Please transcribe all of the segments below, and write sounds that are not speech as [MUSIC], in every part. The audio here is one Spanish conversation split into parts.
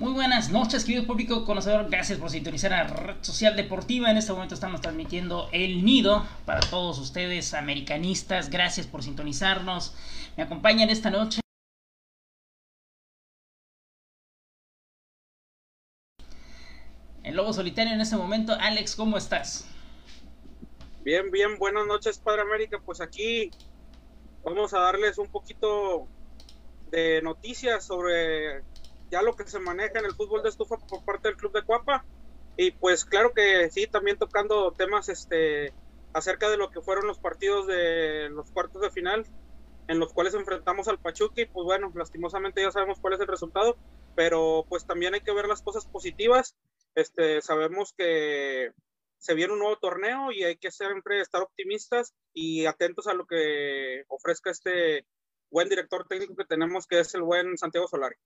Muy buenas noches, querido público conocedor. Gracias por sintonizar a Red Social Deportiva. En este momento estamos transmitiendo El Nido para todos ustedes, americanistas. Gracias por sintonizarnos. Me acompañan esta noche. El Lobo Solitario en este momento. Alex, ¿cómo estás? Bien, bien, buenas noches, Padre América. Pues aquí vamos a darles un poquito de noticias sobre ya lo que se maneja en el fútbol de estufa por parte del club de Cuapa y pues claro que sí también tocando temas este acerca de lo que fueron los partidos de los cuartos de final en los cuales enfrentamos al Pachuca y pues bueno lastimosamente ya sabemos cuál es el resultado pero pues también hay que ver las cosas positivas este sabemos que se viene un nuevo torneo y hay que siempre estar optimistas y atentos a lo que ofrezca este buen director técnico que tenemos que es el buen Santiago Solari.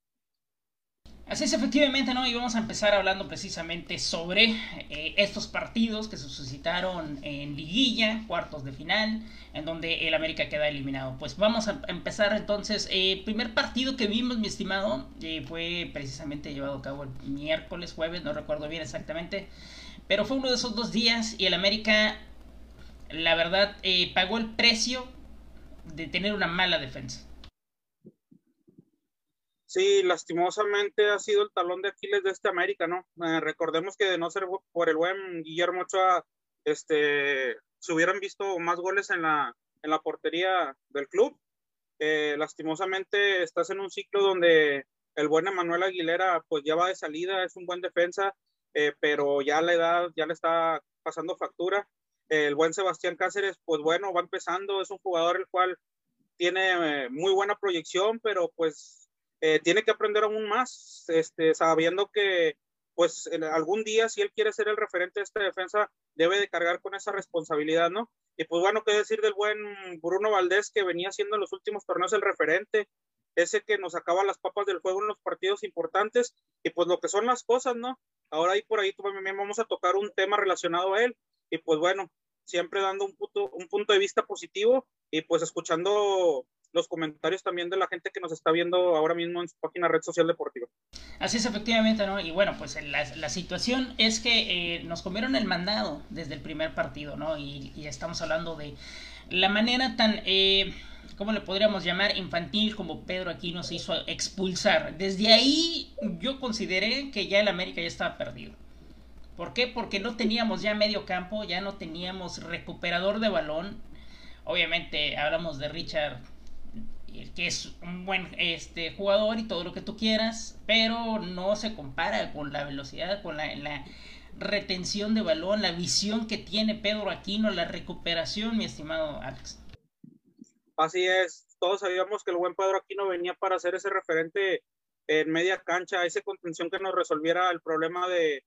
Así es, efectivamente, ¿no? Y vamos a empezar hablando precisamente sobre eh, estos partidos que se suscitaron en liguilla, cuartos de final, en donde el América queda eliminado. Pues vamos a empezar entonces. El eh, primer partido que vimos, mi estimado, eh, fue precisamente llevado a cabo el miércoles, jueves, no recuerdo bien exactamente, pero fue uno de esos dos días y el América, la verdad, pagó el precio de tener una mala defensa. Sí, lastimosamente ha sido el talón de Aquiles de este América, ¿no? Eh, recordemos que de no ser por el buen Guillermo Ochoa, este, se hubieran visto más goles en la, en la portería del club. Eh, lastimosamente estás en un ciclo donde el buen Emanuel Aguilera pues ya va de salida, es un buen defensa, eh, pero ya la edad ya le está pasando factura. el buen Sebastián Cáceres, pues bueno, va empezando, es un jugador el cual tiene muy buena proyección, pero pues eh, tiene que aprender aún más, este, sabiendo que pues algún día si él quiere ser el referente de esta defensa debe de cargar con esa responsabilidad, ¿no? Y pues bueno, qué decir del buen Bruno Valdés que venía siendo en los últimos torneos el referente, ese que nos sacaba las papas del fuego en los partidos importantes y pues lo que son las cosas, ¿no? Ahora ahí por ahí también vamos a tocar un tema relacionado a él y pues bueno, siempre dando un un punto de vista positivo y pues escuchando los comentarios también de la gente que nos está viendo ahora mismo en su página red social deportiva. Así es, efectivamente, ¿no? Y bueno, pues la, situación es que eh, nos comieron el mandado desde el primer partido, ¿no? Y, estamos hablando de la manera tan, eh, ¿cómo le podríamos llamar? Infantil como Pedro aquí nos hizo expulsar. Desde ahí yo consideré que ya el América ya estaba perdido. ¿Por qué? Porque no teníamos ya medio campo, ya no teníamos recuperador de balón. Obviamente hablamos de Richard que es un buen este, jugador y todo lo que tú quieras, pero no se compara con la velocidad, con la, la retención de balón, la visión que tiene Pedro Aquino, la recuperación, mi estimado Alex. Así es, todos sabíamos que el buen Pedro Aquino venía para ser ese referente en media cancha, esa contención que nos resolviera el problema de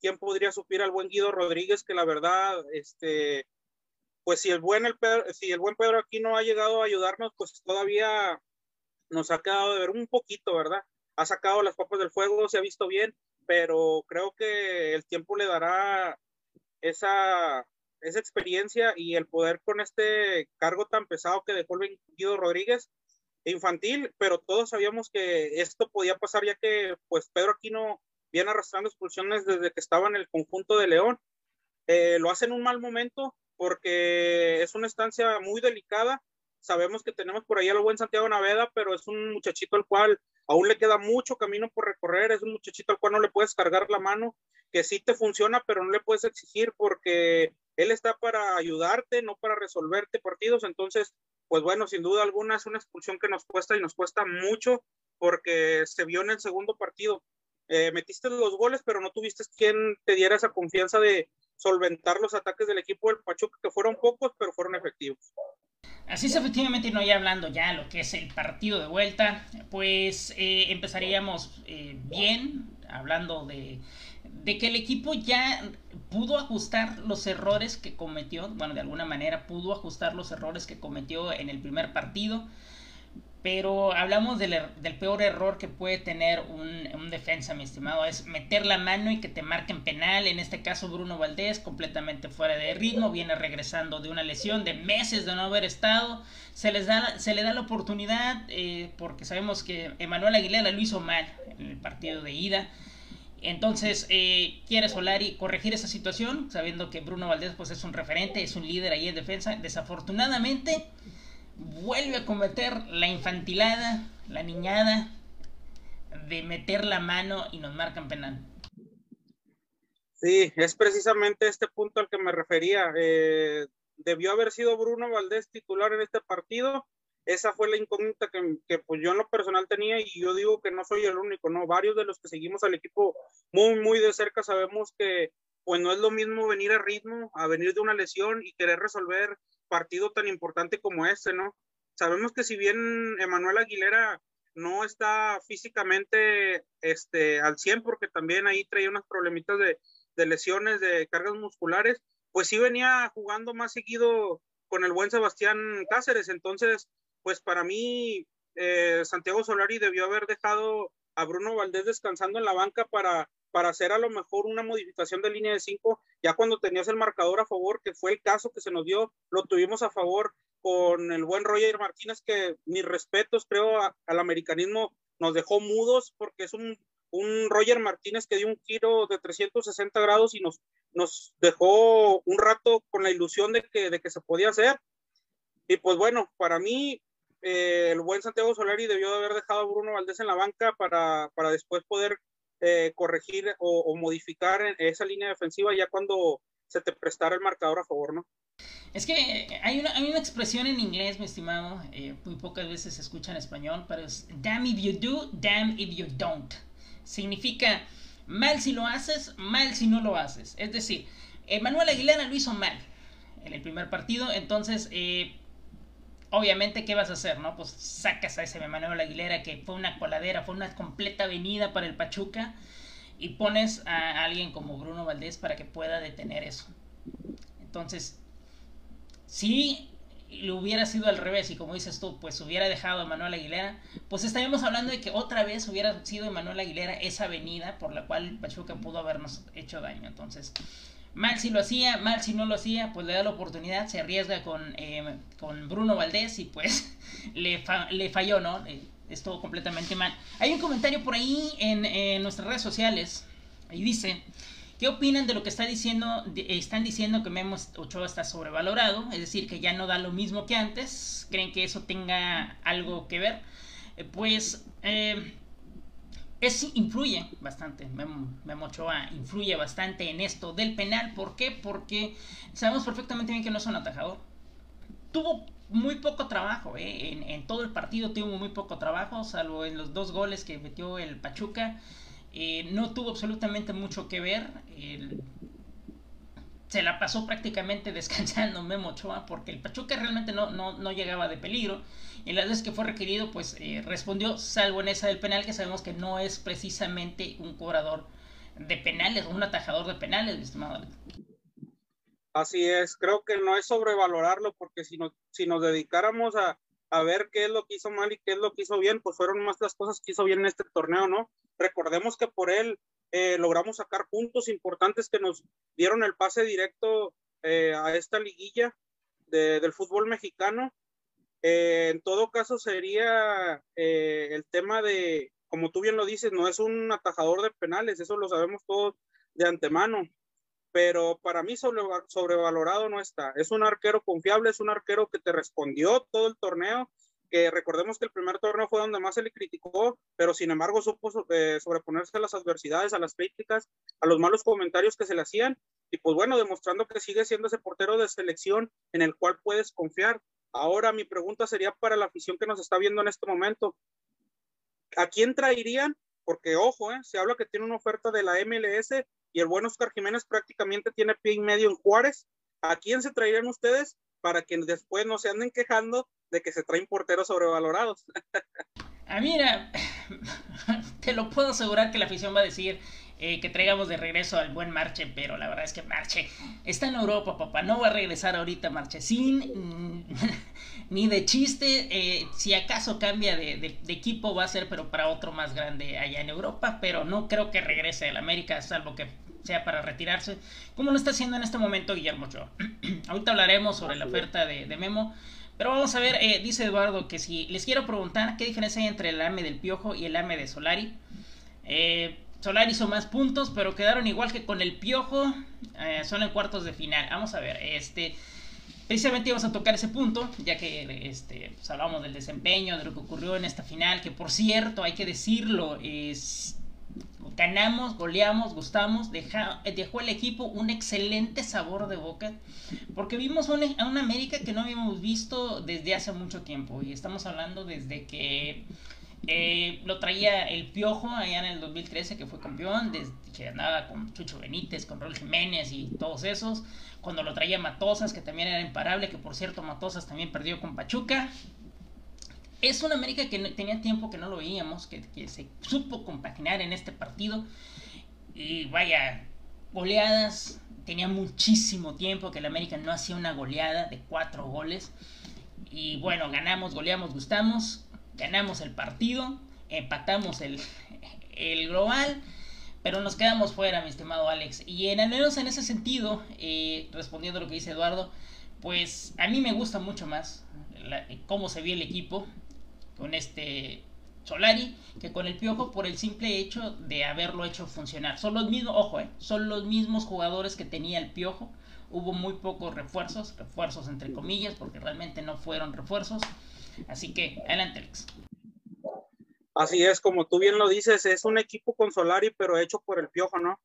quién podría suplir al buen Guido Rodríguez, que la verdad, este, pues si el buen, el Pedro, si el buen Pedro aquí no ha llegado a ayudarnos, pues todavía nos ha quedado de ver un poquito, ¿verdad? Ha sacado las papas del fuego, se ha visto bien, pero creo que el tiempo le dará esa, esa experiencia y el poder con este cargo tan pesado que dejó el Guido Rodríguez infantil, pero todos sabíamos que esto podía pasar ya que pues Pedro Aquino viene arrastrando expulsiones desde que estaba en el conjunto de León. Eh, lo hace en un mal momento, porque es una estancia muy delicada. Sabemos que tenemos por ahí al buen Santiago Naveda, pero es un muchachito al cual aún le queda mucho camino por recorrer, es un muchachito al cual no le puedes cargar la mano, que sí te funciona, pero no le puedes exigir porque él está para ayudarte, no para resolverte partidos. Entonces, pues bueno, sin duda alguna es una expulsión que nos cuesta y nos cuesta mucho porque se vio en el segundo partido. Eh, metiste los goles, pero no tuviste quien te diera esa confianza de, solventar los ataques del equipo del Pachuca, que fueron pocos, pero fueron efectivos. Así es, efectivamente, y no ya hablando ya lo que es el partido de vuelta, pues eh, empezaríamos eh, bien, hablando de, de que el equipo ya pudo ajustar los errores que cometió, bueno, de alguna manera pudo ajustar los errores que cometió en el primer partido. Pero hablamos del, er, del, peor error que puede tener un, defensa, mi estimado, es meter la mano y que te marquen penal. En este caso, Bruno Valdés, completamente fuera de ritmo, viene regresando de una lesión de meses de no haber estado. Se, les da, se le da la oportunidad eh, porque sabemos que Emanuel Aguilera lo hizo mal en el partido de ida. Entonces, eh, quiere Solari corregir esa situación, sabiendo que Bruno Valdés pues, es un referente, es un líder ahí en defensa. Desafortunadamente vuelve a cometer la infantilada, la niñada de meter la mano y nos marcan penal. Sí, es precisamente este punto al que me refería. Eh, debió haber sido Bruno Valdés titular en este partido. Esa fue la incógnita que, que, pues yo en lo personal tenía y yo digo que no soy el único, ¿no? Varios de los que seguimos al equipo muy, muy de cerca sabemos que pues no es lo mismo venir a ritmo, a venir de una lesión y querer resolver partido tan importante como este, ¿no? Sabemos que si bien Emanuel Aguilera no está físicamente este, al 100 porque también ahí traía unos problemitas de, de lesiones, de cargas musculares, pues sí venía jugando más seguido con el buen Sebastián Cáceres. Entonces, pues para mí, eh, Santiago Solari debió haber dejado a Bruno Valdés descansando en la banca para, para hacer a lo mejor una modificación de línea de cinco, ya cuando tenías el marcador a favor, que fue el caso que se nos dio, lo tuvimos a favor con el buen Roger Martínez, que mis respetos, creo, al americanismo nos dejó mudos, porque es un, un, Roger Martínez que dio un giro de 360 grados y nos, nos dejó un rato con la ilusión de que, de que se podía hacer. Y pues bueno, para mí, eh, el buen Santiago Solari debió de haber dejado a Bruno Valdés en la banca para, para después poder eh, corregir o, modificar esa línea defensiva ya cuando se te prestara el marcador a favor, ¿no? Es que hay una, hay una expresión en inglés, mi estimado, eh, muy pocas veces se escucha en español, pero es damn if you do, damn if you don't. Significa mal si lo haces, mal si no lo haces. Es decir, Manuel Aguilera lo hizo mal en el primer partido, entonces eh, obviamente, ¿qué vas a hacer? no Pues sacas a ese Manuel Aguilera que fue una coladera, fue una completa avenida para el Pachuca y pones a alguien como Bruno Valdés para que pueda detener eso. Entonces, si lo hubiera sido al revés y como dices tú, pues hubiera dejado a Manuel Aguilera, pues estaríamos hablando de que otra vez hubiera sido Manuel Aguilera esa avenida por la cual Pachuca pudo habernos hecho daño. Entonces, mal si lo hacía, mal si no lo hacía, pues le da la oportunidad, se arriesga con, eh, con Bruno Valdés y pues [LAUGHS] le, le falló, ¿no? Eh, estuvo completamente mal. Hay un comentario por ahí en, en nuestras redes sociales y dice... ¿Qué opinan de lo que está diciendo? están diciendo que Memo Ochoa está sobrevalorado, es decir, que ya no da lo mismo que antes. ¿Creen que eso tenga algo que ver? Eh, pues eh, es, influye bastante. Memo, Ochoa influye bastante en esto del penal. ¿Por qué? Porque sabemos perfectamente bien que no es un atajador. Tuvo muy poco trabajo, ¿eh? en, todo el partido tuvo muy poco trabajo, salvo en los dos goles que metió el Pachuca. Eh, no tuvo absolutamente mucho que ver. se la pasó prácticamente [LAUGHS] descansando Memo Ochoa porque el Pachuca realmente no, no, llegaba de peligro. Y las veces que fue requerido, pues eh, respondió, salvo en esa del penal, que sabemos que no es precisamente un cobrador de penales un atajador de penales, mi estimado Así es, creo que no es sobrevalorarlo porque si nos, si nos dedicáramos a, a ver qué es lo que hizo mal y qué es lo que hizo bien, pues fueron más las cosas que hizo bien en este torneo, ¿no? Recordemos que por él eh, logramos sacar puntos importantes que nos dieron el pase directo eh, a esta liguilla de, del fútbol mexicano. Eh, en todo caso sería el tema de, como tú bien lo dices, no es un atajador de penales, eso lo sabemos todos de antemano, pero para mí sobre, sobrevalorado no está. Es un arquero confiable, es un arquero que te respondió todo el torneo, que recordemos que el primer torneo fue donde más se le criticó, pero sin embargo supo eh, sobreponerse a las adversidades, a las críticas, a los malos comentarios que se le hacían, y pues bueno, demostrando que sigue siendo ese portero de selección en el cual puedes confiar. Ahora mi pregunta sería para la afición que nos está viendo en este momento, ¿a quién traerían? Porque ojo, eh, se habla que tiene una oferta de la MLS y el buen Oscar Jiménez prácticamente tiene pie y medio en Juárez. ¿A quién se traerían ustedes para que después no se anden quejando de que se traen porteros sobrevalorados? ah, mira, te lo puedo asegurar que la afición va a decir, eh, que traigamos de regreso al buen Marche, pero la verdad es que Marche está en Europa, papá. No va a regresar ahorita Marchesín, [LAUGHS] ni de chiste. Eh, si acaso cambia de, equipo, va a ser, pero para otro más grande allá en Europa. Pero no creo que regrese al América, salvo que sea para retirarse, como lo está haciendo en este momento Guillermo Ochoa. [CLEARS THROAT] ahorita hablaremos sobre la oferta de, Memo. Pero vamos a ver, eh, dice Eduardo que si les quiero preguntar qué diferencia hay entre el AME del Piojo y el AME de Solari. Eh, Solar hizo más puntos, pero quedaron igual que con el Piojo. Eh, son en cuartos de final. Vamos a ver, este. Precisamente íbamos a tocar ese punto, ya que este, pues, hablamos del desempeño, de lo que ocurrió en esta final, que por cierto, hay que decirlo, es, ganamos, goleamos, gustamos, dejó el equipo un excelente sabor de boca, porque vimos a una América que no habíamos visto desde hace mucho tiempo, y estamos hablando desde que eh, lo traía el Piojo allá en el 2013, que fue campeón, desde que andaba con Chucho Benítez, con Raúl Jiménez y todos esos. Cuando lo traía Matosas, que también era imparable, que por cierto Matosas también perdió con Pachuca. Es una América que tenía tiempo que no lo veíamos, que, que se supo compaginar en este partido. Y vaya, goleadas. Tenía muchísimo tiempo que el América no hacía una goleada de cuatro goles. Y bueno, ganamos, goleamos, gustamos ganamos el partido, empatamos el, el global, pero nos quedamos fuera, mi estimado Alex. Y en al menos en ese sentido, eh, respondiendo a lo que dice Eduardo, pues a mí me gusta mucho más cómo se vio el equipo con este Solari que con el Piojo por el simple hecho de haberlo hecho funcionar. Son los mismos, ojo, eh, son los mismos jugadores que tenía el Piojo. Hubo muy pocos refuerzos, refuerzos entre comillas, porque realmente no fueron refuerzos. Así que, adelante, Alex. Así es, como tú bien lo dices, es un equipo con Solari, pero hecho por el Piojo, ¿no?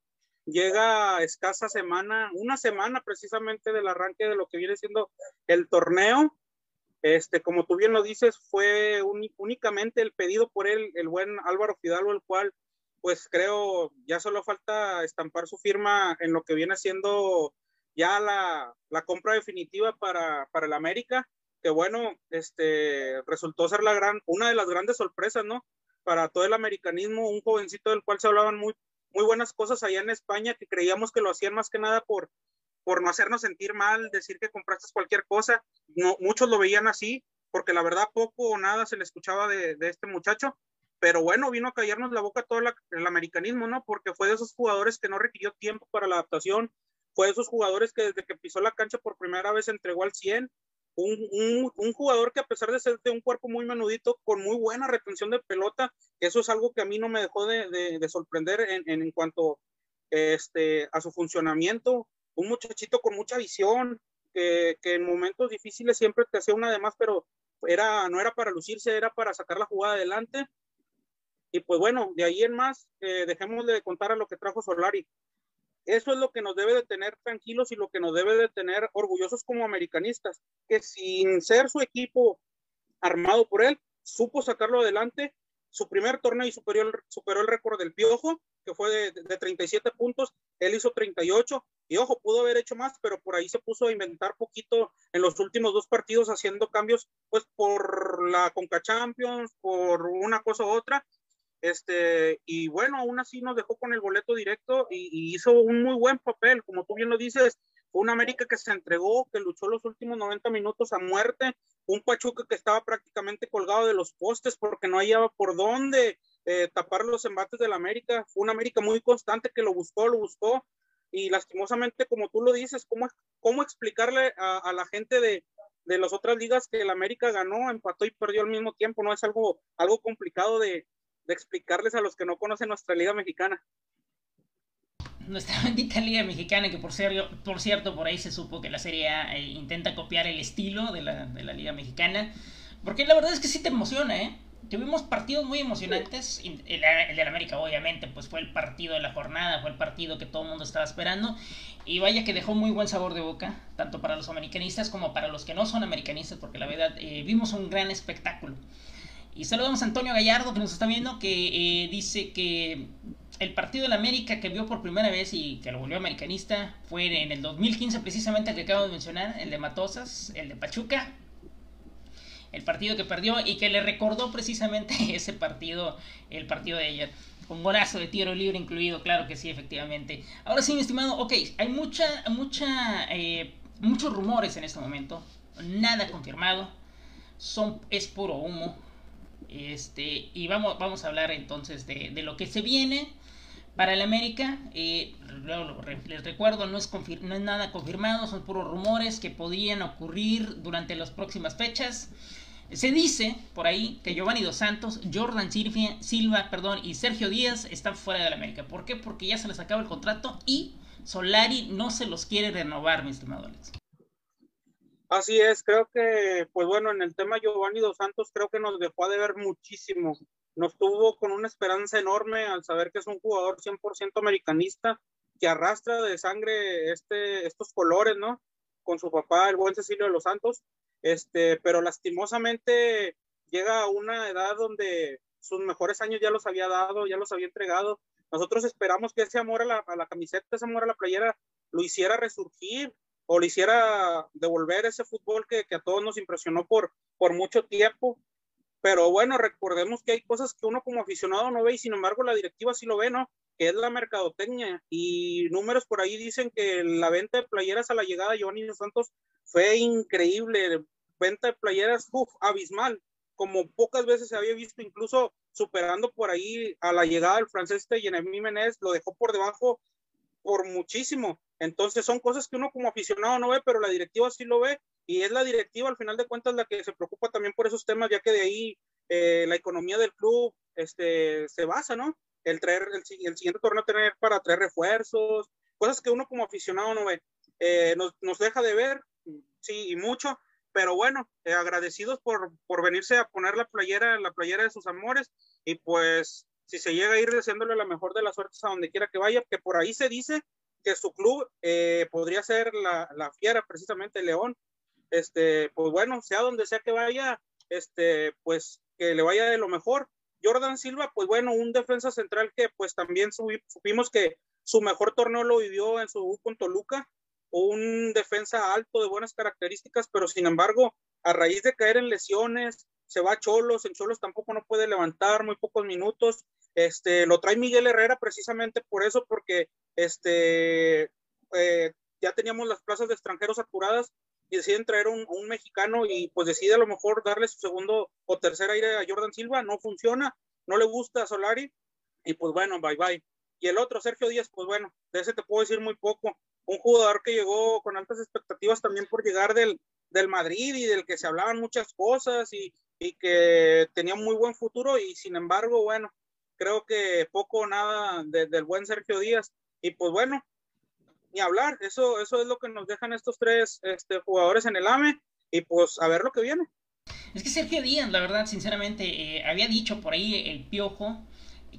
Llega escasa semana, una semana precisamente del arranque de lo que viene siendo el torneo. Este, como tú bien lo dices, fue únicamente el pedido por él, el buen Álvaro Fidalgo, el cual, pues creo, ya solo falta estampar su firma en lo que viene siendo ya la, la compra definitiva para, para el América que bueno, este, resultó ser la gran, una de las grandes sorpresas, ¿no? Para todo el americanismo, un jovencito del cual se hablaban muy, muy buenas cosas allá en España, que creíamos que lo hacían más que nada por, por no hacernos sentir mal, decir que compraste cualquier cosa. Muchos lo veían así, porque la verdad poco o nada se le escuchaba de, este muchacho. Pero bueno, vino a callarnos la boca todo el americanismo, ¿no? Porque fue de esos jugadores que no requirió tiempo para la adaptación, fue de esos jugadores que desde que pisó la cancha por primera vez entregó al 100 un, jugador que a pesar de ser de un cuerpo muy menudito, con muy buena retención de pelota, eso es algo que a mí no me dejó de, de, sorprender en, en, cuanto este, a su funcionamiento. Un muchachito con mucha visión, que, que, en momentos difíciles siempre te hacía una de más, pero era, no era para lucirse, era para sacar la jugada adelante. Y pues bueno, de ahí en más, eh, dejemos de contar a lo que trajo Solari. Eso es lo que nos debe de tener tranquilos y lo que nos debe de tener orgullosos como americanistas, que sin ser su equipo armado por él, supo sacarlo adelante. Su primer torneo y superior, superó el récord del Piojo, que fue de, de, 37 puntos, él hizo 38, y ojo, pudo haber hecho más, pero por ahí se puso a inventar poquito en los últimos dos partidos haciendo cambios, pues por la Conca Champions, por una cosa u otra, este, y bueno, aún así nos dejó con el boleto directo y, hizo un muy buen papel, como tú bien lo dices, fue un América que se entregó, que luchó los últimos 90 minutos a muerte, un Pachuca que estaba prácticamente colgado de los postes porque no hallaba por dónde eh, tapar los embates del América, fue un América muy constante que lo buscó, lo buscó, y lastimosamente, como tú lo dices, ¿cómo, cómo explicarle a, la gente de, de las otras ligas que el América ganó, empató y perdió al mismo tiempo? No es algo, algo complicado de, de explicarles a los que no conocen nuestra liga mexicana. Nuestra [LAUGHS] bendita liga mexicana, que por, por cierto, por ahí se supo que la serie A eh, intenta copiar el estilo de la, de la liga mexicana. Porque la verdad es que sí te emociona, ¿eh? Tuvimos partidos muy emocionantes. El, el del América, obviamente, pues fue el partido de la jornada, fue el partido que todo el mundo estaba esperando. Y vaya que dejó muy buen sabor de boca, tanto para los americanistas como para los que no son americanistas, porque la verdad eh, vimos un gran espectáculo. Y saludamos a Antonio Gallardo que nos está viendo, que eh, dice que el partido la América que vio por primera vez y que lo volvió americanista fue en el 2015 precisamente el que acabo de mencionar, el de Matosas, el de Pachuca. El partido que perdió y que le recordó precisamente [LAUGHS] ese partido, el partido de ayer. con golazo de tiro libre incluido, claro que sí, efectivamente. Ahora sí, mi estimado, ok, hay mucha, mucha, eh, muchos rumores en este momento, nada confirmado, son, es puro humo. Este, y vamos, vamos a hablar entonces de, de lo que se viene para el América. Eh, les recuerdo, no es, no es nada confirmado, son puros rumores que podrían ocurrir durante las próximas fechas. Se dice por ahí que Giovanni Dos Santos, Jordan Silva, perdón, y Sergio Díaz están fuera del América. ¿Por qué? Porque ya se les acaba el contrato y Solari no se los quiere renovar, mi estimado Alex. Así es, creo que, pues bueno, en el tema Giovanni Dos Santos creo que nos dejó de ver muchísimo. Nos tuvo con una esperanza enorme al saber que es un jugador 100% americanista que arrastra de sangre este, estos colores, ¿no? Con su papá, el buen Cecilio de los Santos. Este, pero lastimosamente llega a una edad donde sus mejores años ya los había dado, ya los había entregado. Nosotros esperamos que ese amor a la, a la camiseta, ese amor a la playera, lo hiciera resurgir, o le hiciera devolver ese fútbol que, que, a todos nos impresionó por, por mucho tiempo. Pero bueno, recordemos que hay cosas que uno como aficionado no ve y sin embargo la directiva sí lo ve, ¿no? Que es la mercadotecnia y números por ahí dicen que la venta de playeras a la llegada de Giovanni Santos fue increíble, venta de playeras, uf, abismal, como pocas veces se había visto, incluso superando por ahí a la llegada del francés de Jeremy Menez, lo dejó por debajo por muchísimo. Entonces son cosas que uno como aficionado no ve, pero la directiva sí lo ve y es la directiva al final de cuentas la que se preocupa también por esos temas, ya que de ahí eh, la economía del club este, se basa, ¿no? El, traer, el, siguiente torneo tener para traer refuerzos, cosas que uno como aficionado no ve. Eh, nos, nos, deja de ver, sí, y mucho, pero bueno, eh, agradecidos por, por venirse a poner la playera, la playera de sus amores y pues si se llega a ir deseándole la mejor de las suertes a donde quiera que vaya, que por ahí se dice que su club eh, podría ser la, la, fiera, precisamente León. Este, pues bueno, sea donde sea que vaya, este, pues que le vaya de lo mejor. Jordan Silva, pues bueno, un defensa central que pues también supimos que su mejor torneo lo vivió en su U con Toluca, un defensa alto de buenas características, pero sin embargo, a raíz de caer en lesiones, se va a Cholos, en Cholos tampoco no puede levantar, muy pocos minutos, este, lo trae Miguel Herrera precisamente por eso, porque este, eh, ya teníamos las plazas de extranjeros saturadas y deciden traer un, un, mexicano y pues decide a lo mejor darle su segundo o tercer aire a Jordan Silva, no funciona, no le gusta a Solari y pues bueno, bye bye. Y el otro, Sergio Díaz, pues bueno, de ese te puedo decir muy poco. Un jugador que llegó con altas expectativas también por llegar del, del Madrid y del que se hablaban muchas cosas y, y que tenía muy buen futuro y sin embargo, bueno, creo que poco o nada de, del buen Sergio Díaz. Y pues bueno, ni hablar, eso, eso es lo que nos dejan estos tres este, jugadores en el AME y pues a ver lo que viene. Es que Sergio Díaz, la verdad, sinceramente, eh, había dicho por ahí el piojo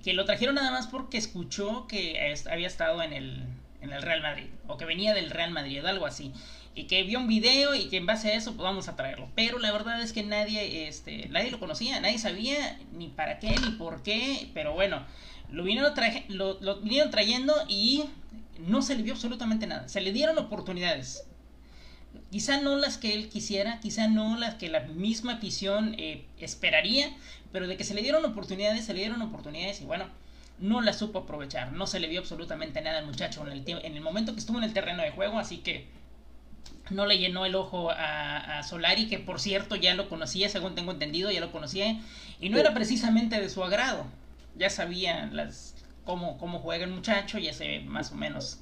que lo trajeron nada más porque escuchó que había estado en el, en el Real Madrid o que venía del Real Madrid, algo así y que vio un video y que en base a eso pues vamos traerlo. Pero la verdad es que nadie, este, nadie lo conocía, nadie sabía ni para qué ni por qué, pero bueno, lo vinieron, lo, lo vinieron trayendo y no se le vio absolutamente nada. Se le dieron oportunidades. Quizá no las que él quisiera, quizá no las que la misma afición eh, esperaría, pero de que se le dieron oportunidades, se le dieron oportunidades y bueno, no las supo aprovechar. No se le vio absolutamente nada al muchacho en el, en el momento que estuvo en el terreno de juego, así que no le llenó el ojo a, Solari, que por cierto ya lo conocía, según tengo entendido, ya lo conocía, y no era precisamente de su agrado. Ya sabía las, cómo, cómo juega el muchacho, ya sé más o menos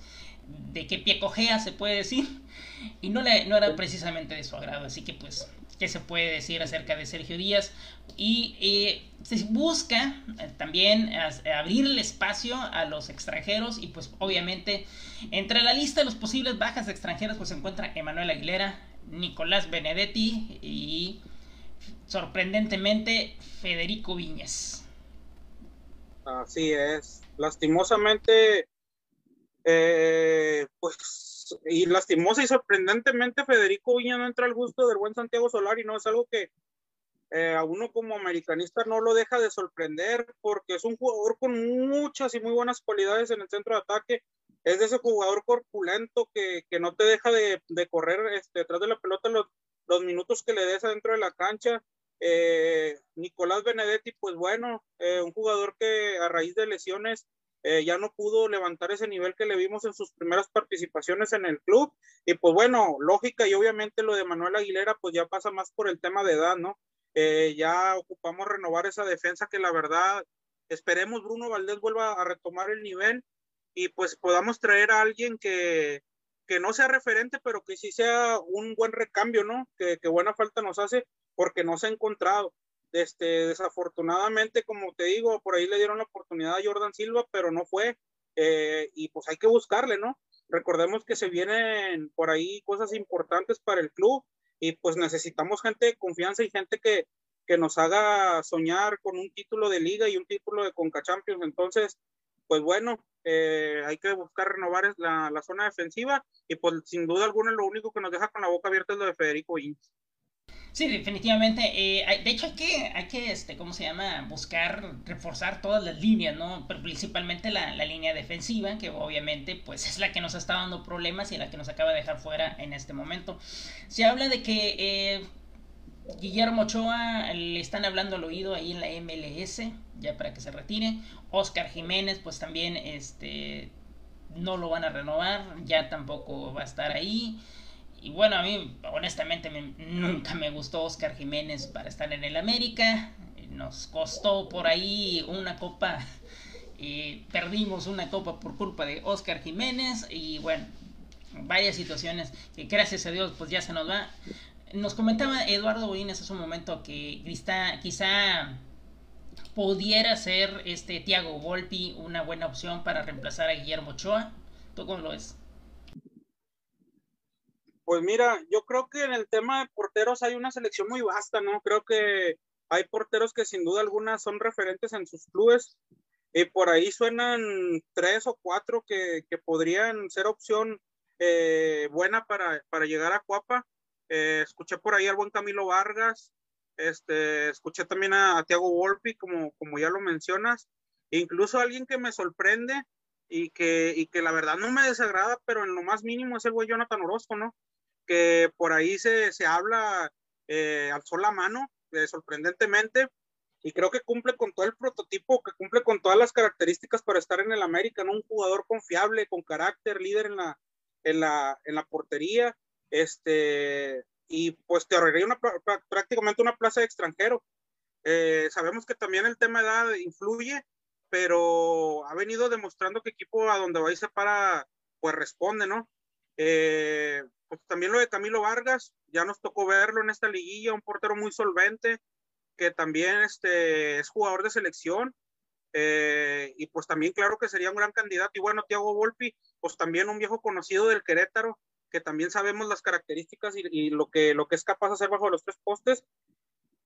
de qué pie cojea, se puede decir, y no, le, no era precisamente de su agrado, así que pues qué se puede decir acerca de Sergio Díaz. Y eh, se busca eh, también abrir el espacio a los extranjeros y pues obviamente entre la lista de los posibles bajas extranjeros pues se encuentra Emanuel Aguilera, Nicolás Benedetti y sorprendentemente Federico Viñas. Así es. Lastimosamente, eh, pues y lastimosa y sorprendentemente Federico Viña no entra al gusto del buen Santiago Solari, ¿no? Es algo que eh, a uno como americanista no lo deja de sorprender porque es un jugador con muchas y muy buenas cualidades en el centro de ataque. Es de ese jugador corpulento que, que no te deja de, de correr este, detrás de la pelota los, los, minutos que le des adentro de la cancha. Eh, Nicolás Benedetti, pues bueno, eh, un jugador que a raíz de lesiones eh, ya no pudo levantar ese nivel que le vimos en sus primeras participaciones en el club. Y pues bueno, lógica y obviamente lo de Manuel Aguilera pues ya pasa más por el tema de edad, ¿no? Eh, ya ocupamos renovar esa defensa que la verdad esperemos Bruno Valdés vuelva a retomar el nivel y pues podamos traer a alguien que, que no sea referente, pero que sí sea un buen recambio, ¿no? Que, que buena falta nos hace porque no se ha encontrado. Este, desafortunadamente, como te digo, por ahí le dieron la oportunidad a Jordan Silva, pero no fue. Eh, y pues hay que buscarle, ¿no? Recordemos que se vienen por ahí cosas importantes para el club y pues necesitamos gente de confianza y gente que, que nos haga soñar con un título de liga y un título de Conca Champions. Entonces, pues bueno, eh, hay que buscar renovar la, la, zona defensiva y pues sin duda alguna lo único que nos deja con la boca abierta es lo de Federico Inz. Sí, definitivamente. Eh, de hecho, hay que, hay que este, ¿cómo se llama? Buscar reforzar todas las líneas, ¿no? Pero principalmente la, la, línea defensiva, que obviamente pues es la que nos está dando problemas y la que nos acaba de dejar fuera en este momento. Se habla de que eh, Guillermo Ochoa le están hablando al oído ahí en la MLS, ya para que se retire. Oscar Jiménez, pues también este, no lo van a renovar, ya tampoco va a estar ahí. Y bueno, a mí honestamente nunca me gustó Oscar Jiménez para estar en el América. Nos costó por ahí una copa. Perdimos una copa por culpa de Oscar Jiménez. Y bueno, varias situaciones que gracias a Dios pues ya se nos va. Nos comentaba Eduardo Boines hace un momento que quizá, quizá pudiera ser este Tiago Volpi una buena opción para reemplazar a Guillermo Ochoa. ¿Tú cómo lo ves? Pues mira, yo creo que en el tema de porteros hay una selección muy vasta, ¿no? Creo que hay porteros que sin duda alguna son referentes en sus clubes y por ahí suenan tres o cuatro que, que podrían ser opción eh, buena para, para, llegar a Cuapa. Eh, escuché por ahí al buen Camilo Vargas, este, escuché también a, Tiago Volpi, como, como ya lo mencionas, incluso alguien que me sorprende y que, y que la verdad no me desagrada, pero en lo más mínimo es el güey Jonathan Orozco, ¿no? Que por ahí se, se habla, eh, alzó la mano, eh, sorprendentemente, y creo que cumple con todo el prototipo, que cumple con todas las características para estar en el América, ¿no? Un jugador confiable, con carácter, líder en la, en la, en la portería, este, y pues te ahorraría una, prácticamente una plaza de extranjero. Eh, sabemos que también el tema de edad influye, pero ha venido demostrando que equipo a donde va y se para, pues responde, ¿no? Eh, pues también lo de Camilo Vargas, ya nos tocó verlo en esta liguilla, un portero muy solvente, que también este, es jugador de selección, eh, y pues también claro que sería un gran candidato. Y bueno, Tiago Volpi, pues también un viejo conocido del Querétaro, que también sabemos las características y, y, lo, que, lo que es capaz de hacer bajo los tres postes.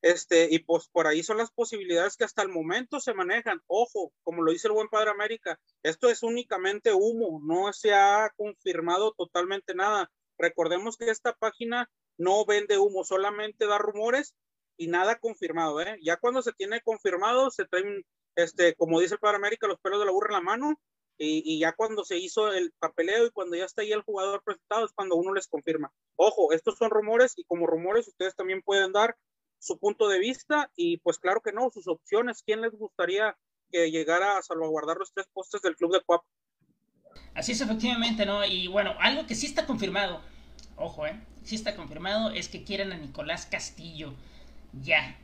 Este, y pues por ahí son las posibilidades que hasta el momento se manejan. Ojo, como lo dice el buen Padre América, esto es únicamente humo, no se ha confirmado totalmente nada. Recordemos que esta página no vende humo, solamente da rumores y nada confirmado. ¿eh? Ya cuando se tiene confirmado, se traen, este, como dice el Padre América, los pelos de la burra en la mano. Y, y, ya cuando se hizo el papeleo y cuando ya está ahí el jugador presentado es cuando uno les confirma. Ojo, estos son rumores y como rumores ustedes también pueden dar su punto de vista y pues claro que no, sus opciones. ¿Quién les gustaría que llegara a salvaguardar los tres postes del club de Cuap? Así es, efectivamente, ¿no? Y bueno, algo que sí está confirmado, ojo, ¿eh? Sí está confirmado es que quieren a Nicolás Castillo ya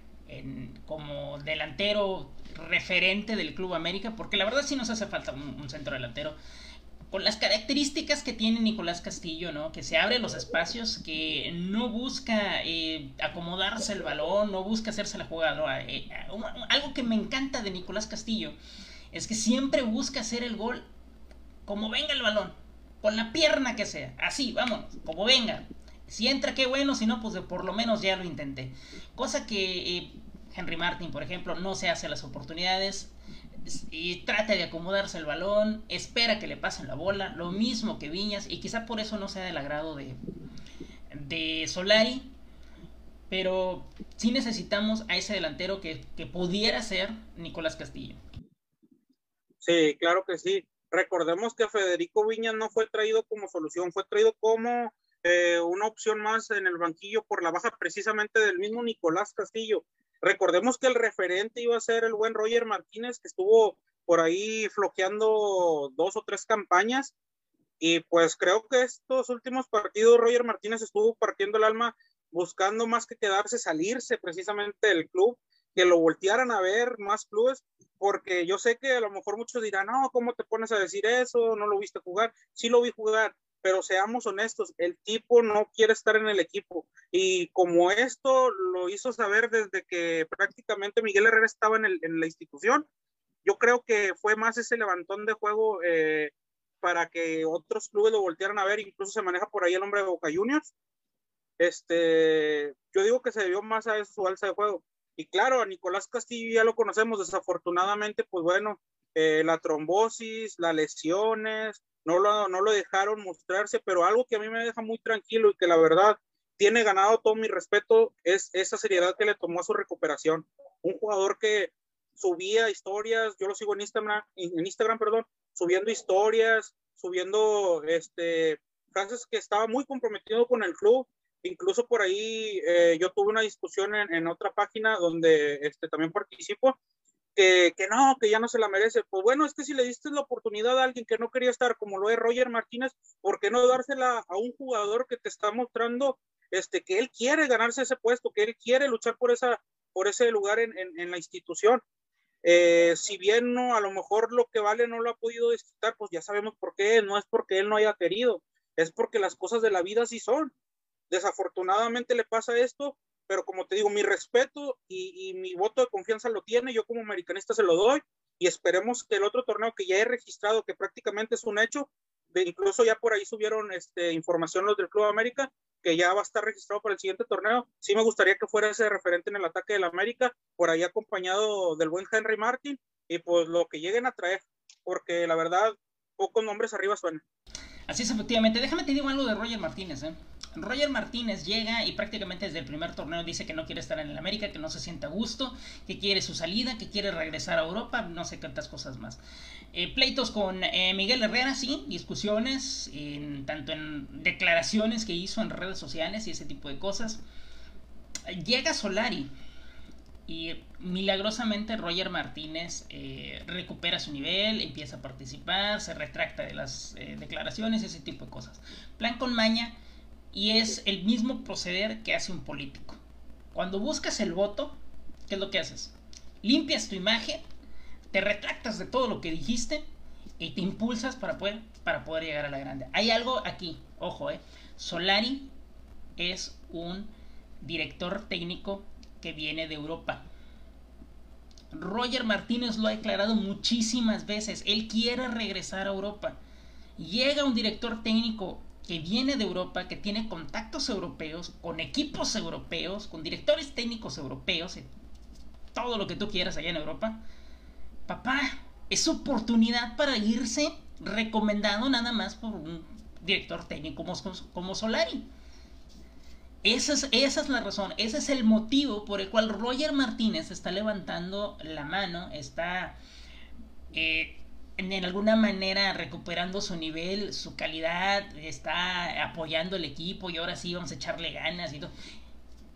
como delantero referente del Club América, porque la verdad sí nos hace falta un, un centro delantero con las características que tiene Nicolás Castillo, ¿no? Que se abre los espacios, que no busca eh, acomodarse el balón, no busca hacerse la jugada. Eh, algo que me encanta de Nicolás Castillo es que siempre busca hacer el gol como venga el balón, con la pierna que sea, así, vamos, como venga. Si entra, qué bueno, si no, pues por lo menos ya lo intenté. Cosa que eh, Henry Martin, por ejemplo, no se hace las oportunidades y trata de acomodarse el balón, espera que le pasen la bola, lo mismo que Viñas, y quizá por eso no sea del agrado de, de Solari, pero sí necesitamos a ese delantero que pudiera ser Nicolás Castillo. Sí, claro que sí recordemos que Federico Viñas no fue traído como solución, fue traído como eh, una opción más en el banquillo por la baja precisamente del mismo Nicolás Castillo. Recordemos que el referente iba a ser el buen Roger Martínez, que estuvo por ahí floqueando dos o tres campañas. Y pues creo que estos últimos partidos Roger Martínez estuvo partiendo el alma buscando más que quedarse, salirse precisamente del club, que lo voltearan a ver más clubes, porque yo sé que a lo mejor muchos dirán, no, ¿cómo te pones a decir eso? No lo viste jugar. Sí lo vi jugar, pero seamos honestos, el tipo no quiere estar en el equipo. Y como esto lo hizo saber desde que prácticamente Miguel Herrera estaba en, la institución, yo creo que fue más ese levantón de juego eh, para que otros clubes lo voltearan a ver, incluso se maneja por ahí el nombre de Boca Juniors. Este, yo digo que se debió más a su alza de juego. Y claro, a Nicolás Castillo ya lo conocemos, desafortunadamente, pues bueno, eh, la trombosis, las lesiones, no lo, no lo dejaron mostrarse, pero algo que a mí me deja muy tranquilo y que la verdad tiene ganado todo mi respeto es esa seriedad que le tomó a su recuperación. Un jugador que subía historias, yo lo sigo en Instagram, en Instagram, perdón, subiendo historias, subiendo este, frases que estaba muy comprometido con el club. Incluso por ahí eh, yo tuve una discusión en, otra página donde este, también participo, que, que, no, que ya no se la merece. Pues bueno, es que si le diste la oportunidad a alguien que no quería estar, como lo es Roger Martínez, ¿por qué no dársela a un jugador que te está mostrando este, que él quiere ganarse ese puesto, que él quiere luchar por, esa, por ese lugar en, en, en la institución? Eh, si bien no, a lo mejor lo que vale no lo ha podido disfrutar, pues ya sabemos por qué, no es porque él no haya querido, es porque las cosas de la vida sí son. Desafortunadamente le pasa esto, pero como te digo, mi respeto y, mi voto de confianza lo tiene, yo como americanista se lo doy y esperemos que el otro torneo que ya he registrado, que prácticamente es un hecho, de, incluso ya por ahí subieron este, información los del Club América, que ya va a estar registrado para el siguiente torneo. Sí me gustaría que fuera ese referente en el ataque del América, por ahí acompañado del buen Henry Martin, y pues lo que lleguen a traer, porque la verdad, pocos nombres arriba suenan. Así es, efectivamente. Déjame te digo algo de Roger Martínez, ¿eh? Roger Martínez llega y prácticamente desde el primer torneo dice que no quiere estar en el América, que no se sienta a gusto, que quiere su salida, que quiere regresar a Europa, no sé cuántas cosas más. Eh, pleitos con eh, Miguel Herrera, sí, discusiones, tanto en declaraciones que hizo en redes sociales y ese tipo de cosas. Llega Solari y milagrosamente Roger Martínez eh, recupera su nivel, empieza a participar, se retracta de las declaraciones, ese tipo de cosas. Plan con maña y es el mismo proceder que hace un político. Cuando buscas el voto, ¿qué es lo que haces? Limpias tu imagen, te retractas de todo lo que dijiste y te impulsas para poder, para poder llegar a la grande. Hay algo aquí, ojo, eh. Solari es un director técnico que viene de Europa. Roger Martínez lo ha declarado muchísimas veces. Él quiere regresar a Europa. Llega un director técnico que viene de Europa, que tiene contactos europeos, con equipos europeos, con directores técnicos europeos, todo lo que tú quieras allá en Europa, papá, es oportunidad para irse recomendado nada más por un director técnico como, como Solari. Esa es, esa es, la razón, ese es el motivo por el cual Roger Martínez está levantando la mano, está eh, en alguna manera recuperando su nivel, su calidad, está apoyando el equipo y ahora sí vamos a echarle ganas y todo.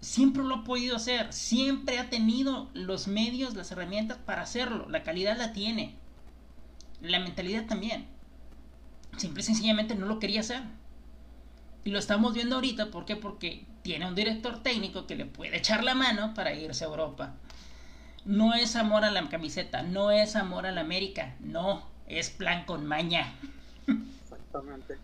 Siempre lo ha podido hacer, siempre ha tenido los medios, las herramientas para hacerlo, la calidad la tiene, la mentalidad también. Simple y sencillamente no lo quería hacer. Y lo estamos viendo ahorita, ¿por qué? Porque tiene un director técnico que le puede echar la mano para irse a Europa no es amor a la camiseta, no es amor a la América, no, es plan con maña. Exactamente.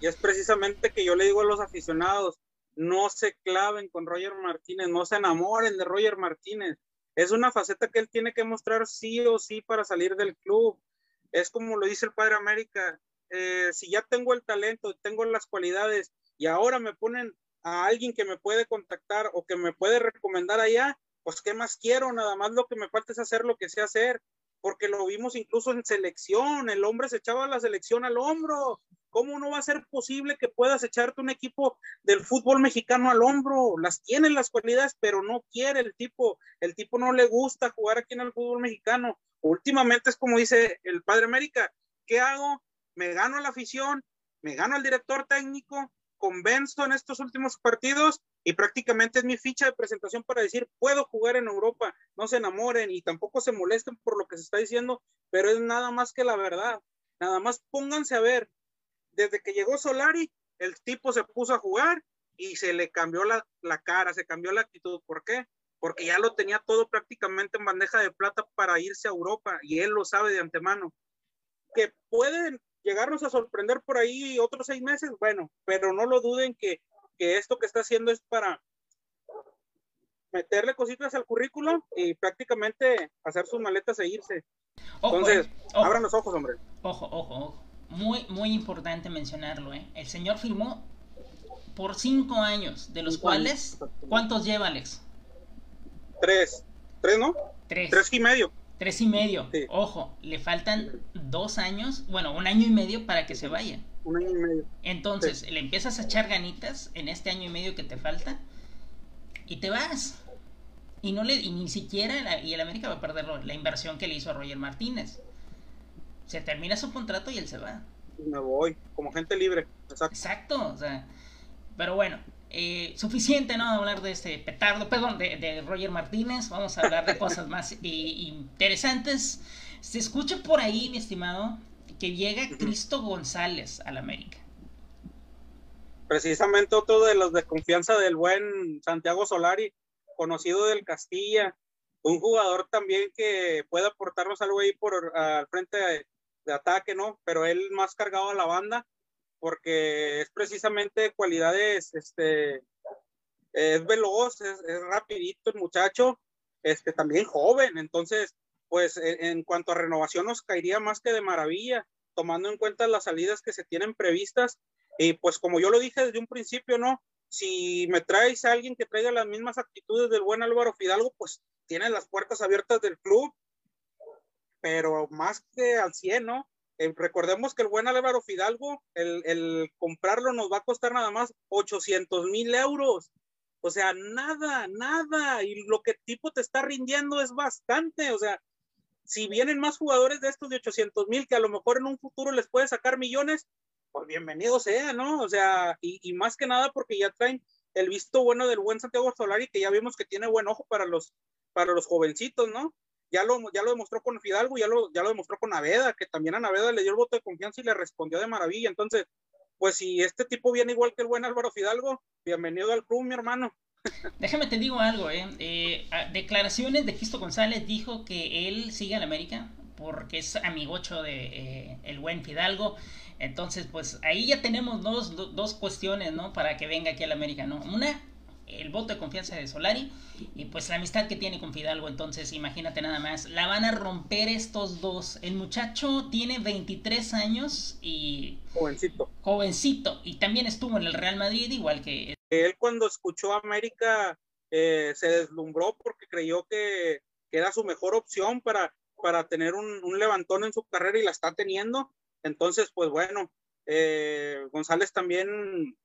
Y es precisamente que yo le digo a los aficionados, no se claven con Roger Martínez, no se enamoren de Roger Martínez. Es una faceta que él tiene que mostrar sí o sí para salir del club. Es como lo dice el Padre América, eh, si ya tengo el talento, tengo las cualidades y ahora me ponen a alguien que me puede contactar o que me puede recomendar allá, pues ¿qué más quiero? Nada más lo que me falta es hacer lo que sé hacer, porque lo vimos incluso en selección, el hombre se echaba la selección al hombro. ¿Cómo no va a ser posible que puedas echarte un equipo del fútbol mexicano al hombro? Las tiene las cualidades, pero no quiere el tipo. El tipo no le gusta jugar aquí en el fútbol mexicano. Últimamente es como dice el Padre América, ¿qué hago? Me gano la afición, me gano al director técnico, convenzo en estos últimos partidos y prácticamente es mi ficha de presentación para decir, puedo jugar en Europa, no se enamoren y tampoco se molesten por lo que se está diciendo, pero es nada más que la verdad. Nada más pónganse a ver, desde que llegó Solari, el tipo se puso a jugar y se le cambió la, la cara, se cambió la actitud. ¿Por qué? Porque ya lo tenía todo prácticamente en bandeja de plata para irse a Europa y él lo sabe de antemano. Que pueden llegarnos a sorprender por ahí otros seis meses, bueno, pero no lo duden que, que esto que está haciendo es para meterle cositas al currículo y prácticamente hacer sus maletas e irse. Entonces, eh, abran los ojos, hombre. Ojo, ojo, ojo. Muy, muy importante mencionarlo, ¿eh? El señor firmó por cinco años, de los cuales, ¿cuántos lleva, Alex? Tres. ¿Tres, no? Tres. Tres y medio. Tres y medio. Ojo, le faltan dos años, bueno, un año y medio para que se vaya. Un año y medio. Entonces, le empiezas a echar ganitas en este año y medio que te falta y te vas. Y no le y ni siquiera y el América va a perder la inversión que le hizo a Roger Martínez. Se termina su contrato y él se va. Me voy, como gente libre. Exacto. Exacto, o sea, pero bueno, eh, suficiente, ¿no? Hablar de este petardo, perdón, de, Roger Martínez. Vamos a hablar de cosas más interesantes. Se escucha por ahí, mi estimado, que llega Cristo González al América. Precisamente otro de los de confianza del buen Santiago Solari conocido del Castilla, un jugador también que puede aportarnos algo ahí por al frente de, ataque, ¿no? Pero él más cargado a la banda, porque es precisamente cualidades, este, es veloz, es, rapidito el muchacho, este, también joven, entonces, pues en, en, cuanto a renovación nos caería más que de maravilla, tomando en cuenta las salidas que se tienen previstas, y pues como yo lo dije desde un principio, ¿no? si me traes a alguien que traiga las mismas actitudes del buen Álvaro Fidalgo, pues tiene las puertas abiertas del club, pero más que al 100, ¿no? Eh, recordemos que el buen Álvaro Fidalgo, el, comprarlo nos va a costar nada más 800 mil euros. O sea, nada, nada. Y lo que tipo te está rindiendo es bastante. O sea, si vienen más jugadores de estos de 800 mil que a lo mejor en un futuro les puede sacar millones, pues bienvenido sea, ¿no? O sea, y, más que nada porque ya traen el visto bueno del buen Santiago Solari, que ya vimos que tiene buen ojo para los, para los jovencitos, ¿no? Ya lo, ya lo demostró con Fidalgo, ya lo, ya lo demostró con Naveda, que también a Naveda le dio el voto de confianza y le respondió de maravilla. Entonces, pues si este tipo viene igual que el buen Álvaro Fidalgo, bienvenido al club, mi hermano. Déjame te digo algo, ¿eh? eh declaraciones de Cristo González dijo que él sigue en América porque es amigocho de eh, el buen Fidalgo. Entonces, pues ahí ya tenemos dos, dos cuestiones, ¿no? Para que venga aquí al América, ¿no? Una, el voto de confianza de Solari y pues la amistad que tiene con Fidalgo. Entonces, imagínate nada más, la van a romper estos dos. El muchacho tiene 23 años y... Jovencito. Jovencito. Y también estuvo en el Real Madrid, igual que... Él cuando escuchó a América eh, se deslumbró porque creyó que, era su mejor opción para, para tener un, un levantón en su carrera y la está teniendo entonces, pues bueno, eh, González también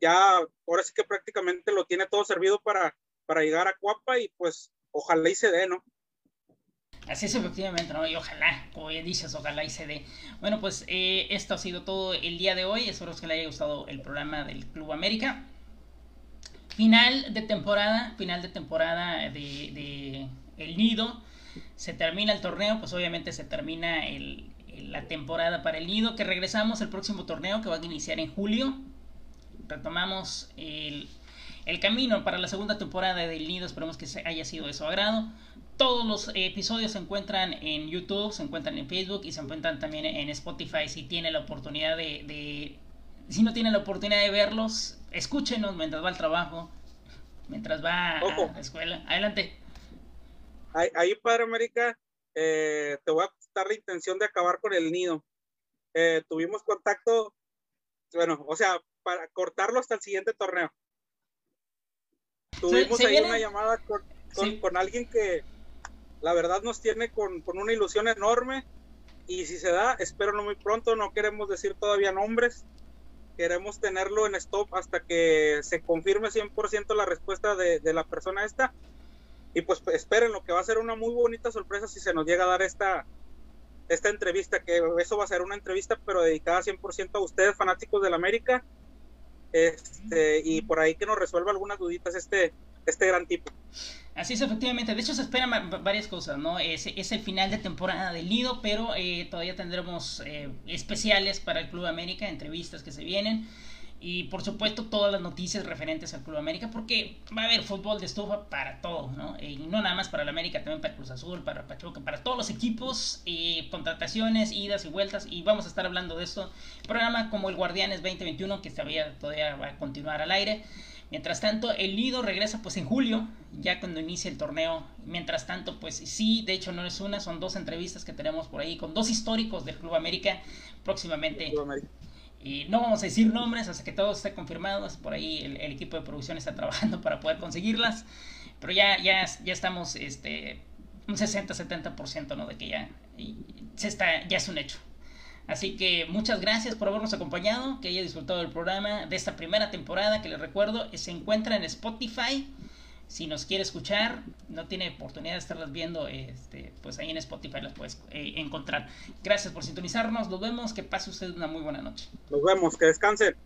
ya, ahora sí que prácticamente lo tiene todo servido para, para llegar a Cuapa y pues ojalá y se dé, ¿no? Así es, efectivamente, ¿no? Y ojalá, como bien dices, ojalá y se dé. Bueno, pues eh, esto ha sido todo el día de hoy. Espero que le haya gustado el programa del Club América. Final de temporada, final de temporada de, de El Nido. Se termina el torneo, pues obviamente se termina el, la temporada para el nido, que regresamos el próximo torneo que va a iniciar en julio. Retomamos el, camino para la segunda temporada del nido, esperemos que haya sido de su agrado. Todos los episodios se encuentran en YouTube, se encuentran en Facebook y se encuentran también en Spotify si tiene la oportunidad de, si no tiene la oportunidad de verlos, escúchenos mientras va al trabajo, mientras va a la escuela. Adelante. Ahí, ahí Padre América, eh, te voy a la intención de acabar con el nido. Eh, tuvimos contacto, bueno, o sea, para cortarlo hasta el siguiente torneo. Tuvimos ahí una llamada con, con, alguien que la verdad nos tiene con, con, una ilusión enorme. Y si se da, espero no muy pronto, no queremos decir todavía nombres, queremos tenerlo en stop hasta que se confirme 100% la respuesta de, de la persona esta. Y pues esperen lo que va a ser una muy bonita sorpresa si se nos llega a dar esta, esta entrevista, que eso va a ser una entrevista, pero dedicada 100% a ustedes, fanáticos del América. Este, y por ahí que nos resuelva algunas duditas este, este gran tipo. Así es, efectivamente. De hecho, se esperan varias cosas, ¿no? Es, es el final de temporada del Lido, pero eh, todavía tendremos eh, especiales para el Club América, entrevistas que se vienen. Y por supuesto todas las noticias referentes al Club América, porque va a haber fútbol de estufa para todo, ¿no? Y no nada más para el América, también para Cruz Azul, para Pachuca, para todos los equipos, contrataciones, idas y vueltas. Y vamos a estar hablando de esto. Programa como el Guardianes 2021, que todavía, todavía va a continuar al aire. Mientras tanto, el Lido regresa pues en julio, ya cuando inicie el torneo. Mientras tanto, pues sí, de hecho no es una, son dos entrevistas que tenemos por ahí con dos históricos del Club América próximamente. Y no vamos a decir nombres hasta que todo esté confirmado. Por ahí el, equipo de producción está [LAUGHS] trabajando para poder conseguirlas. Pero ya, ya, ya estamos este, un 60-70% ¿no? de que ya, se está, ya es un hecho. Así que muchas gracias por habernos acompañado, que haya disfrutado del programa de esta primera temporada, que les recuerdo, se encuentra en Spotify. Si nos quiere escuchar, no tiene oportunidad de estarlas viendo, este, pues ahí en Spotify las puedes eh, encontrar. Gracias por sintonizarnos, nos vemos, que pase usted una muy buena noche. Nos vemos, que descansen.